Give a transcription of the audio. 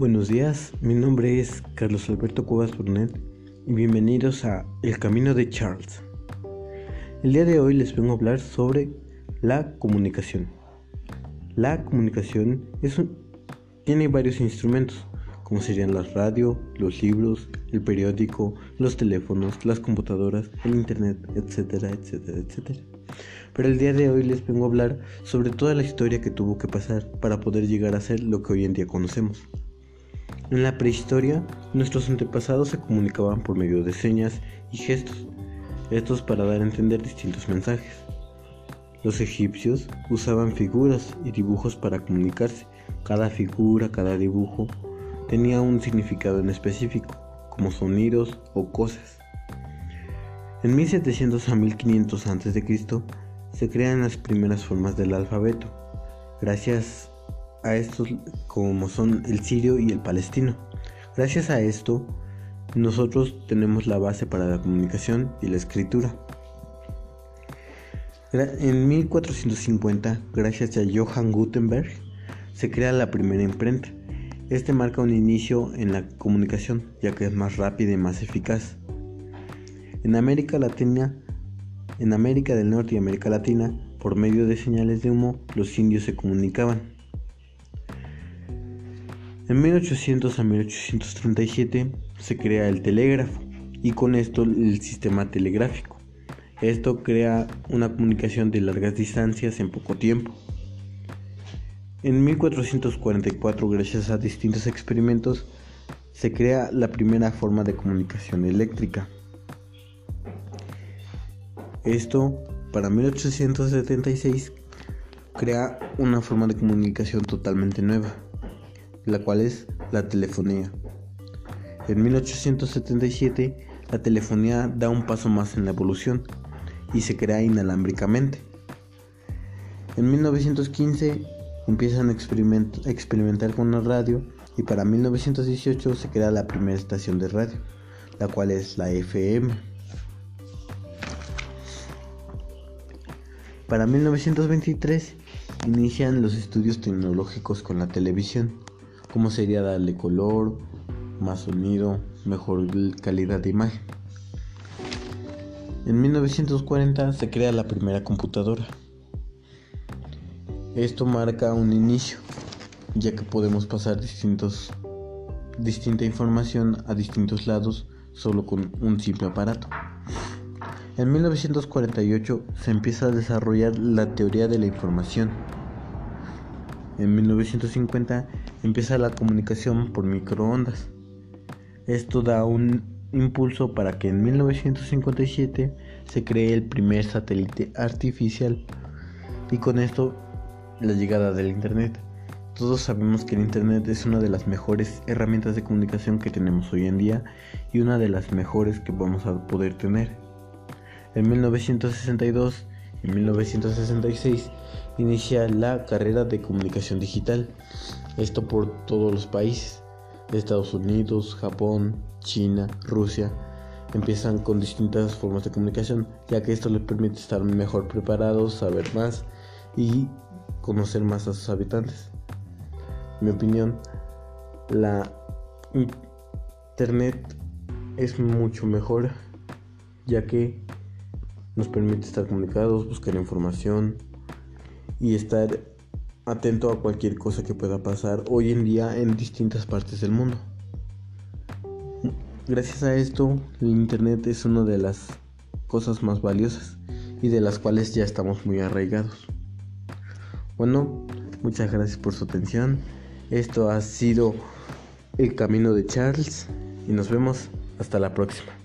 Buenos días, mi nombre es Carlos Alberto Cuevas Brunet y bienvenidos a El Camino de Charles. El día de hoy les vengo a hablar sobre la comunicación. La comunicación tiene varios instrumentos, como serían la radio, los libros, el periódico, los teléfonos, las computadoras, el internet, etcétera, etcétera, etcétera. Pero el día de hoy les vengo a hablar sobre toda la historia que tuvo que pasar para poder llegar a ser lo que hoy en día conocemos. En la prehistoria, nuestros antepasados se comunicaban por medio de señas y gestos, estos para dar a entender distintos mensajes. Los egipcios usaban figuras y dibujos para comunicarse. Cada figura, cada dibujo tenía un significado en específico, como sonidos o cosas. En 1700 a 1500 a.C. se crean las primeras formas del alfabeto. Gracias a estos como son el sirio y el palestino. Gracias a esto, nosotros tenemos la base para la comunicación y la escritura. En 1450, gracias a Johann Gutenberg, se crea la primera imprenta. Este marca un inicio en la comunicación, ya que es más rápida y más eficaz. En América Latina, en América del Norte y América Latina, por medio de señales de humo, los indios se comunicaban. En 1800 a 1837 se crea el telégrafo y con esto el sistema telegráfico. Esto crea una comunicación de largas distancias en poco tiempo. En 1444, gracias a distintos experimentos, se crea la primera forma de comunicación eléctrica. Esto, para 1876, crea una forma de comunicación totalmente nueva la cual es la telefonía. En 1877 la telefonía da un paso más en la evolución y se crea inalámbricamente. En 1915 empiezan a experimentar con la radio y para 1918 se crea la primera estación de radio, la cual es la FM. Para 1923 inician los estudios tecnológicos con la televisión cómo sería darle color, más sonido, mejor calidad de imagen. En 1940 se crea la primera computadora. Esto marca un inicio, ya que podemos pasar distintos, distinta información a distintos lados solo con un simple aparato. En 1948 se empieza a desarrollar la teoría de la información en 1950 empieza la comunicación por microondas. Esto da un impulso para que en 1957 se cree el primer satélite artificial y con esto la llegada del Internet. Todos sabemos que el Internet es una de las mejores herramientas de comunicación que tenemos hoy en día y una de las mejores que vamos a poder tener. En 1962 y 1966 inicia la carrera de comunicación digital. Esto por todos los países. Estados Unidos, Japón, China, Rusia. Empiezan con distintas formas de comunicación, ya que esto les permite estar mejor preparados, saber más y conocer más a sus habitantes. En mi opinión, la internet es mucho mejor, ya que nos permite estar comunicados, buscar información, y estar atento a cualquier cosa que pueda pasar hoy en día en distintas partes del mundo. Gracias a esto, el Internet es una de las cosas más valiosas y de las cuales ya estamos muy arraigados. Bueno, muchas gracias por su atención. Esto ha sido el camino de Charles y nos vemos hasta la próxima.